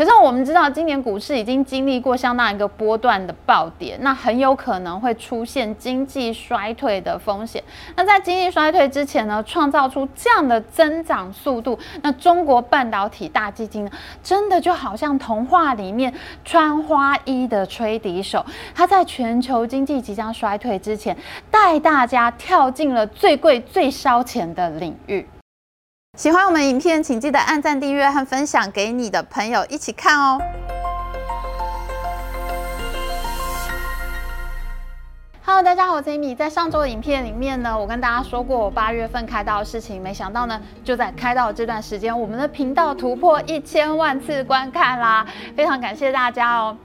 可是我们知道，今年股市已经经历过相当一个波段的暴跌，那很有可能会出现经济衰退的风险。那在经济衰退之前呢，创造出这样的增长速度，那中国半导体大基金呢，真的就好像童话里面穿花衣的吹笛手，他在全球经济即将衰退之前，带大家跳进了最贵、最烧钱的领域。喜欢我们影片，请记得按赞、订阅和分享给你的朋友一起看哦。Hello，大家好，我是 Amy。在上周的影片里面呢，我跟大家说过我八月份开刀的事情，没想到呢，就在开刀这段时间，我们的频道突破一千万次观看啦，非常感谢大家哦。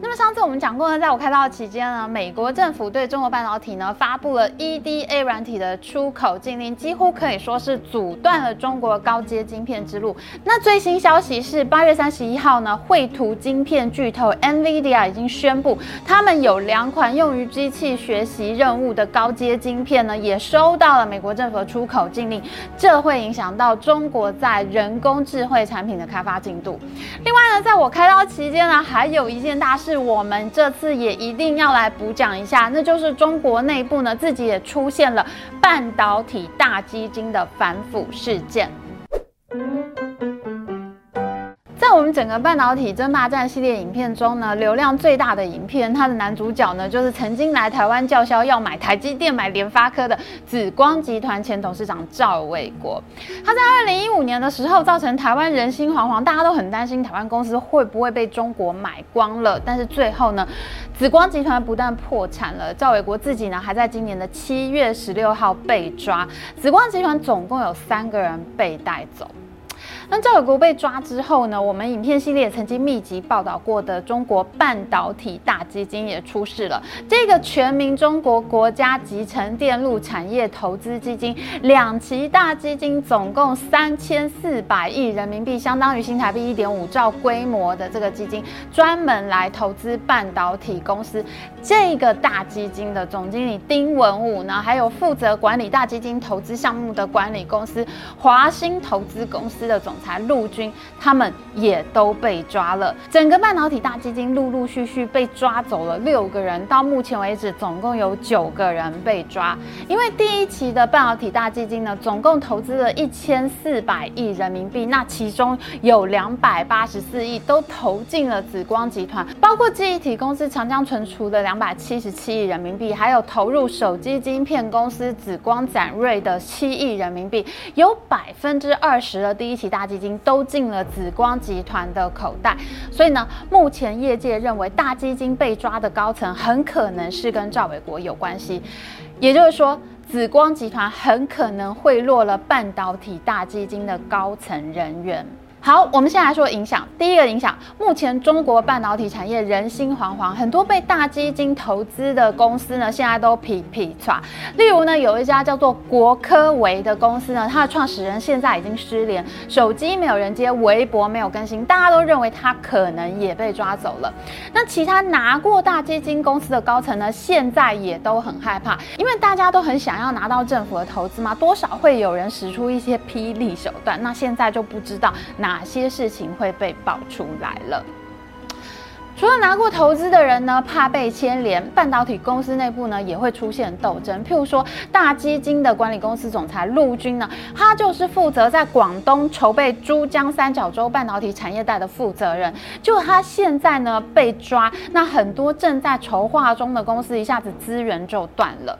那么上次我们讲过呢，在我开刀的期间呢，美国政府对中国半导体呢发布了 EDA 软体的出口禁令，几乎可以说是阻断了中国高阶晶片之路。那最新消息是，八月三十一号呢，绘图晶片巨头 NVIDIA 已经宣布，他们有两款用于机器学。学习任务的高阶晶片呢，也收到了美国政府的出口禁令，这会影响到中国在人工智慧产品的开发进度。另外呢，在我开刀期间呢，还有一件大事，我们这次也一定要来补讲一下，那就是中国内部呢自己也出现了半导体大基金的反腐事件。整个半导体争霸战系列影片中呢，流量最大的影片，它的男主角呢，就是曾经来台湾叫嚣要买台积电、买联发科的紫光集团前董事长赵伟国。他在二零一五年的时候，造成台湾人心惶惶，大家都很担心台湾公司会不会被中国买光了。但是最后呢，紫光集团不但破产了，赵伟国自己呢，还在今年的七月十六号被抓。紫光集团总共有三个人被带走。那赵伟国被抓之后呢？我们影片系列曾经密集报道过的中国半导体大基金也出事了。这个全民中国国家集成电路产业投资基金两期大基金，总共三千四百亿人民币，相当于新台币一点五兆规模的这个基金，专门来投资半导体公司。这个大基金的总经理丁文武呢，还有负责管理大基金投资项目的管理公司华兴投资公司的总。裁陆军，他们也都被抓了。整个半导体大基金陆陆续续被抓走了六个人，到目前为止总共有九个人被抓。因为第一期的半导体大基金呢，总共投资了一千四百亿人民币，那其中有两百八十四亿都投进了紫光集团，包括记忆体公司长江存储的两百七十七亿人民币，还有投入手机晶片公司紫光展锐的七亿人民币，有百分之二十的第一期大。基金都进了紫光集团的口袋，所以呢，目前业界认为大基金被抓的高层很可能是跟赵伟国有关系，也就是说，紫光集团很可能贿赂了半导体大基金的高层人员。好，我们先来说影响。第一个影响，目前中国半导体产业人心惶惶，很多被大基金投资的公司呢，现在都皮皮抓。例如呢，有一家叫做国科维的公司呢，它的创始人现在已经失联，手机没有人接，微博没有更新，大家都认为他可能也被抓走了。那其他拿过大基金公司的高层呢，现在也都很害怕，因为大家都很想要拿到政府的投资嘛，多少会有人使出一些霹雳手段。那现在就不知道哪。哪些事情会被爆出来了？除了拿过投资的人呢，怕被牵连，半导体公司内部呢也会出现斗争。譬如说，大基金的管理公司总裁陆军呢，他就是负责在广东筹备珠江三角洲半导体产业带的负责人。就他现在呢被抓，那很多正在筹划中的公司一下子资源就断了。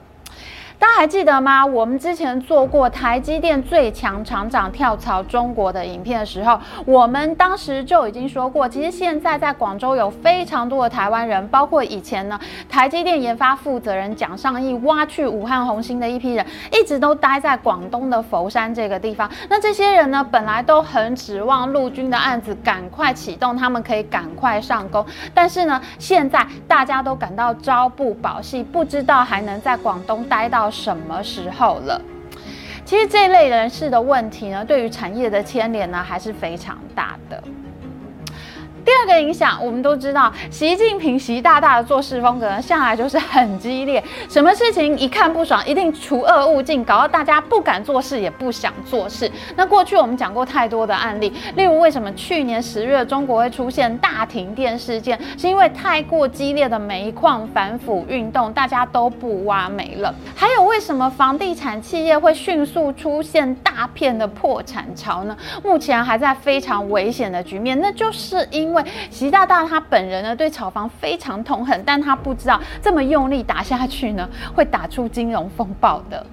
大家还记得吗？我们之前做过台积电最强厂长跳槽中国的影片的时候，我们当时就已经说过，其实现在在广州有非常多的台湾人，包括以前呢台积电研发负责人蒋尚义挖去武汉红星的一批人，一直都待在广东的佛山这个地方。那这些人呢，本来都很指望陆军的案子赶快启动，他们可以赶快上工。但是呢，现在大家都感到朝不保夕，不知道还能在广东待到。什么时候了？其实这类人士的问题呢，对于产业的牵连呢，还是非常大的。第二个影响，我们都知道，习近平习大大的做事风格向来就是很激烈，什么事情一看不爽，一定除恶务尽，搞到大家不敢做事，也不想做事。那过去我们讲过太多的案例，例如为什么去年十月中国会出现大停电事件，是因为太过激烈的煤矿反腐运动，大家都不挖煤了。还有为什么房地产企业会迅速出现大片的破产潮呢？目前还在非常危险的局面，那就是因因为习大大他本人呢对炒房非常痛恨，但他不知道这么用力打下去呢，会打出金融风暴的。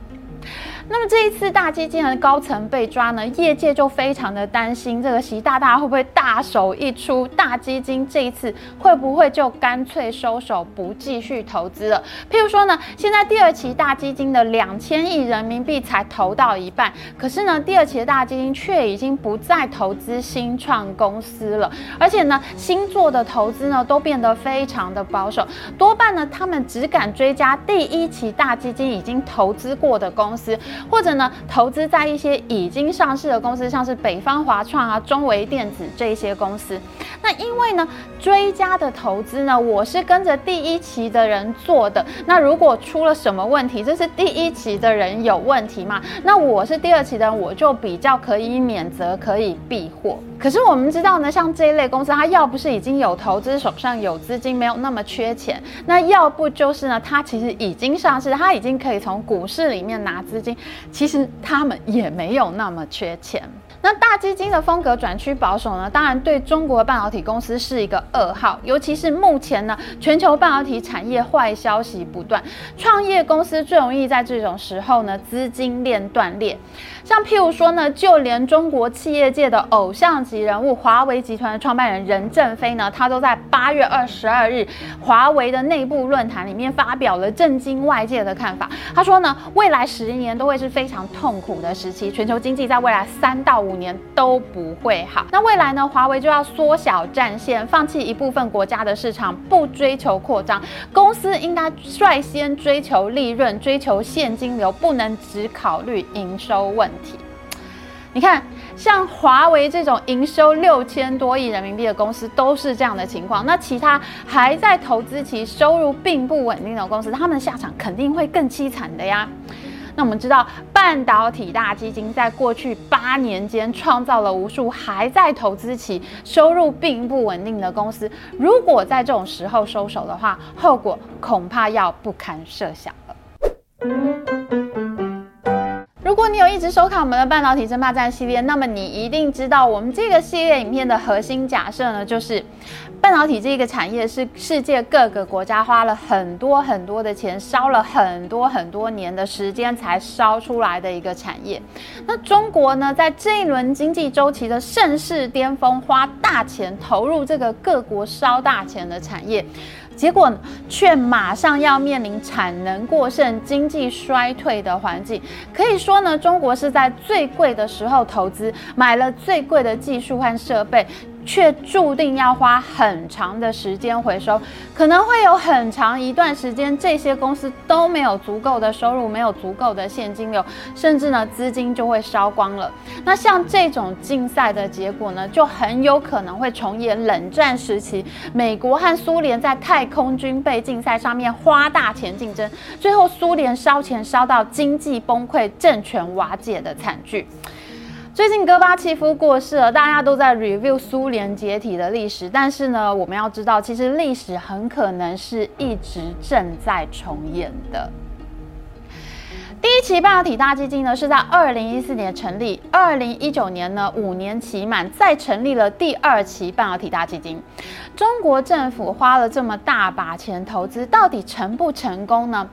那么这一次大基金的高层被抓呢，业界就非常的担心，这个习大大会不会大手一出，大基金这一次会不会就干脆收手不继续投资了？譬如说呢，现在第二期大基金的两千亿人民币才投到一半，可是呢，第二期的大基金却已经不再投资新创公司了，而且呢，新做的投资呢都变得非常的保守，多半呢他们只敢追加第一期大基金已经投资过的公司。或者呢，投资在一些已经上市的公司，像是北方华创啊、中维电子这一些公司。那因为呢，追加的投资呢，我是跟着第一期的人做的。那如果出了什么问题，这是第一期的人有问题嘛？那我是第二期的人，我就比较可以免责，可以避祸。可是我们知道呢，像这一类公司，它要不是已经有投资，手上有资金，没有那么缺钱，那要不就是呢，它其实已经上市，它已经可以从股市里面拿资金。其实他们也没有那么缺钱。那大基金的风格转趋保守呢，当然对中国半导体公司是一个噩耗。尤其是目前呢，全球半导体产业坏消息不断，创业公司最容易在这种时候呢，资金链断裂。像譬如说呢，就连中国企业界的偶像级人物华为集团的创办人任正非呢，他都在八月二十二日华为的内部论坛里面发表了震惊外界的看法。他说呢，未来十年都会是非常痛苦的时期，全球经济在未来三到五五年都不会好。那未来呢，华为就要缩小战线，放弃一部分国家的市场，不追求扩张，公司应该率先追求利润，追求现金流，不能只考虑营收问题。你看，像华为这种营收六千多亿人民币的公司都是这样的情况。那其他还在投资期、收入并不稳定的公司，他们的下场肯定会更凄惨的呀。那我们知道，半导体大基金在过去八年间创造了无数还在投资期、收入并不稳定的公司。如果在这种时候收手的话，后果恐怕要不堪设想了。如果你有一直收看我们的半导体争霸战系列，那么你一定知道我们这个系列影片的核心假设呢，就是半导体这个产业是世界各个国家花了很多很多的钱，烧了很多很多年的时间才烧出来的一个产业。那中国呢，在这一轮经济周期的盛世巅峰，花大钱投入这个各国烧大钱的产业。结果却马上要面临产能过剩、经济衰退的环境。可以说呢，中国是在最贵的时候投资，买了最贵的技术和设备。却注定要花很长的时间回收，可能会有很长一段时间，这些公司都没有足够的收入，没有足够的现金流，甚至呢资金就会烧光了。那像这种竞赛的结果呢，就很有可能会重演冷战时期美国和苏联在太空军备竞赛上面花大钱竞争，最后苏联烧钱烧到经济崩溃、政权瓦解的惨剧。最近戈巴契夫过世了，大家都在 review 苏联解体的历史，但是呢，我们要知道，其实历史很可能是一直正在重演的。第一期半导体大基金呢是在二零一四年成立，二零一九年呢五年期满，再成立了第二期半导体大基金。中国政府花了这么大把钱投资，到底成不成功呢？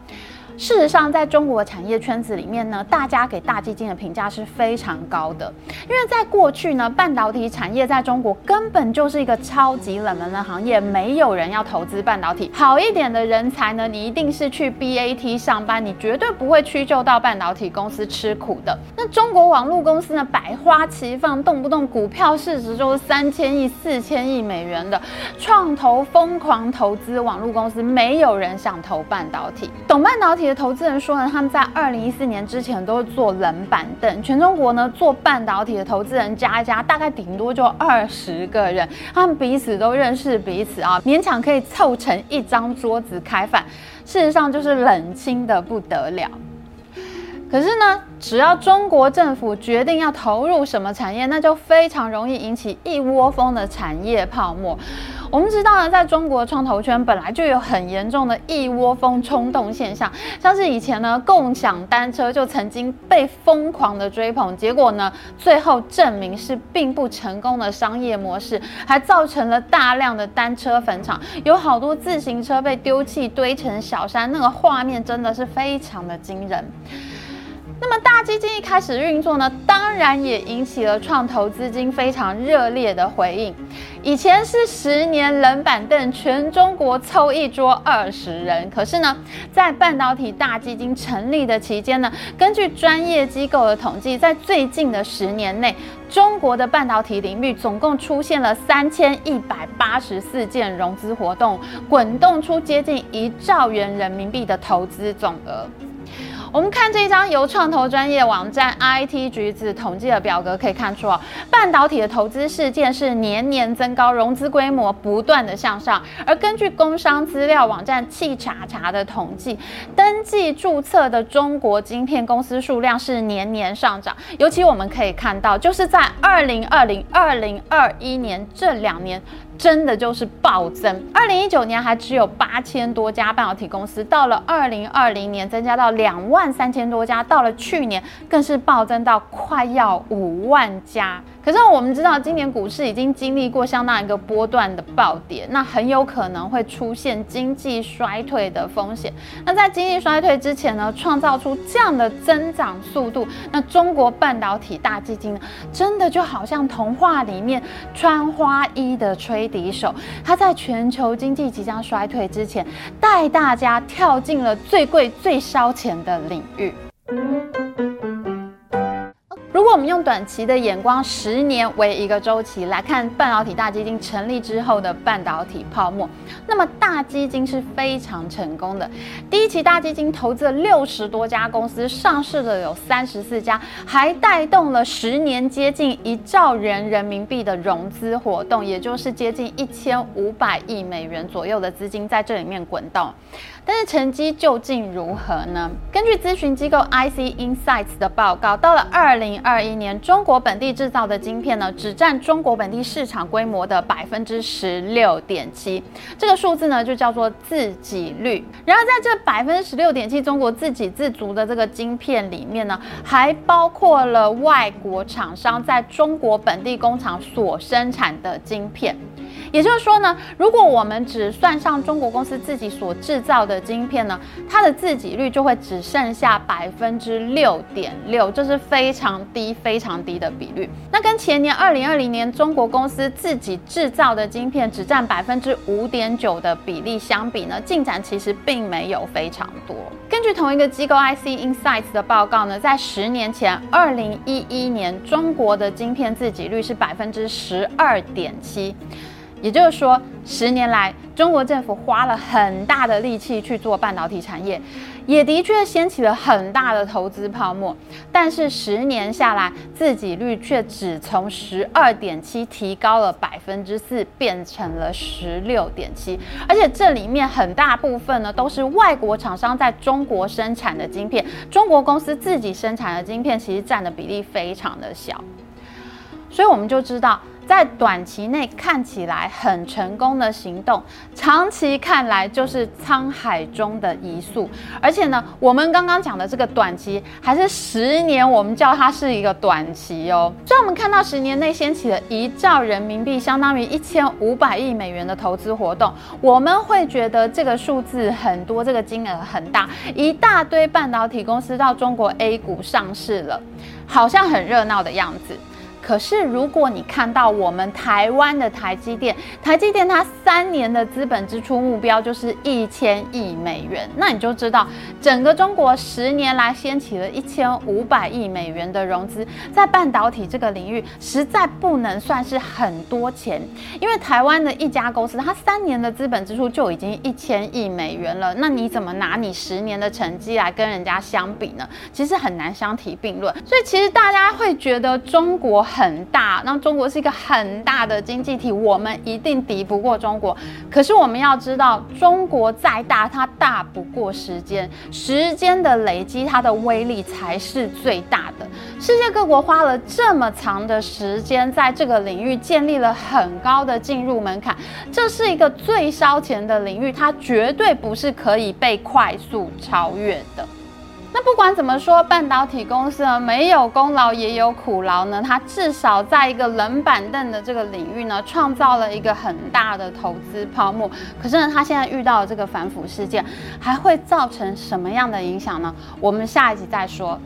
事实上，在中国产业圈子里面呢，大家给大基金的评价是非常高的。因为在过去呢，半导体产业在中国根本就是一个超级冷门的行业，没有人要投资半导体。好一点的人才呢，你一定是去 BAT 上班，你绝对不会屈就到半导体公司吃苦的。那中国网络公司呢，百花齐放，动不动股票市值就是三千亿、四千亿美元的，创投疯狂投资网络公司，没有人想投半导体，懂半导体。的投资人说呢，他们在二零一四年之前都是坐冷板凳，全中国呢做半导体的投资人加一加，大概顶多就二十个人，他们彼此都认识彼此啊，勉强可以凑成一张桌子开饭，事实上就是冷清的不得了。可是呢，只要中国政府决定要投入什么产业，那就非常容易引起一窝蜂的产业泡沫。我们知道呢，在中国创投圈本来就有很严重的一窝蜂冲动现象，像是以前呢，共享单车就曾经被疯狂的追捧，结果呢，最后证明是并不成功的商业模式，还造成了大量的单车坟场，有好多自行车被丢弃堆成小山，那个画面真的是非常的惊人。那么大基金一开始运作呢，当然也引起了创投资金非常热烈的回应。以前是十年冷板凳，全中国凑一桌二十人。可是呢，在半导体大基金成立的期间呢，根据专业机构的统计，在最近的十年内，中国的半导体领域总共出现了三千一百八十四件融资活动，滚动出接近一兆元人民币的投资总额。我们看这一张由创投专业网站 IT 橘子统计的表格，可以看出哦，半导体的投资事件是年年增高，融资规模不断的向上。而根据工商资料网站气查查的统计，登记注册的中国晶片公司数量是年年上涨。尤其我们可以看到，就是在二零二零、二零二一年这两年。真的就是暴增，二零一九年还只有八千多家半导体公司，到了二零二零年增加到两万三千多家，到了去年更是暴增到快要五万家。可是我们知道，今年股市已经经历过相当一个波段的暴跌，那很有可能会出现经济衰退的风险。那在经济衰退之前呢，创造出这样的增长速度，那中国半导体大基金呢，真的就好像童话里面穿花衣的吹笛手，他在全球经济即将衰退之前，带大家跳进了最贵、最烧钱的领域。我们用短期的眼光，十年为一个周期来看半导体大基金成立之后的半导体泡沫，那么大基金是非常成功的。第一期大基金投资了六十多家公司，上市的有三十四家，还带动了十年接近一兆元人民币的融资活动，也就是接近一千五百亿美元左右的资金在这里面滚动。但是成绩究竟如何呢？根据咨询机构 IC Insights 的报告，到了二零二一年，中国本地制造的晶片呢，只占中国本地市场规模的百分之十六点七。这个数字呢，就叫做自给率。然而，在这百分之十六点七中国自给自足的这个晶片里面呢，还包括了外国厂商在中国本地工厂所生产的晶片。也就是说呢，如果我们只算上中国公司自己所制造的晶片呢，它的自给率就会只剩下百分之六点六，这是非常低、非常低的比率。那跟前年二零二零年中国公司自己制造的晶片只占百分之五点九的比例相比呢，进展其实并没有非常多。根据同一个机构 IC Insights 的报告呢，在十年前二零一一年，中国的晶片自给率是百分之十二点七。也就是说，十年来，中国政府花了很大的力气去做半导体产业，也的确掀起了很大的投资泡沫。但是十年下来，自给率却只从十二点七提高了百分之四，变成了十六点七。而且这里面很大部分呢，都是外国厂商在中国生产的晶片，中国公司自己生产的晶片其实占的比例非常的小。所以我们就知道。在短期内看起来很成功的行动，长期看来就是沧海中的一粟。而且呢，我们刚刚讲的这个短期还是十年，我们叫它是一个短期哦。所以，我们看到十年内掀起了一兆人民币，相当于一千五百亿美元的投资活动，我们会觉得这个数字很多，这个金额很大，一大堆半导体公司到中国 A 股上市了，好像很热闹的样子。可是如果你看到我们台湾的台积电，台积电它三年的资本支出目标就是一千亿美元，那你就知道整个中国十年来掀起了一千五百亿美元的融资，在半导体这个领域实在不能算是很多钱，因为台湾的一家公司，它三年的资本支出就已经一千亿美元了，那你怎么拿你十年的成绩来跟人家相比呢？其实很难相提并论。所以其实大家会觉得中国很大，那中国是一个很大的经济体，我们一定敌不过中国。可是我们要知道，中国再大，它大不过时间，时间的累积，它的威力才是最大的。世界各国花了这么长的时间，在这个领域建立了很高的进入门槛，这是一个最烧钱的领域，它绝对不是可以被快速超越的。那不管怎么说，半导体公司呢，没有功劳也有苦劳呢。它至少在一个冷板凳的这个领域呢，创造了一个很大的投资泡沫。可是呢，它现在遇到这个反腐事件，还会造成什么样的影响呢？我们下一集再说。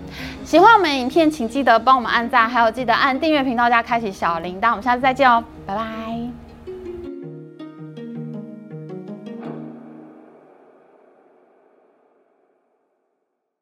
喜欢我们影片，请记得帮我们按赞，还有记得按订阅频道加开启小铃铛。我们下次再见哦，拜拜。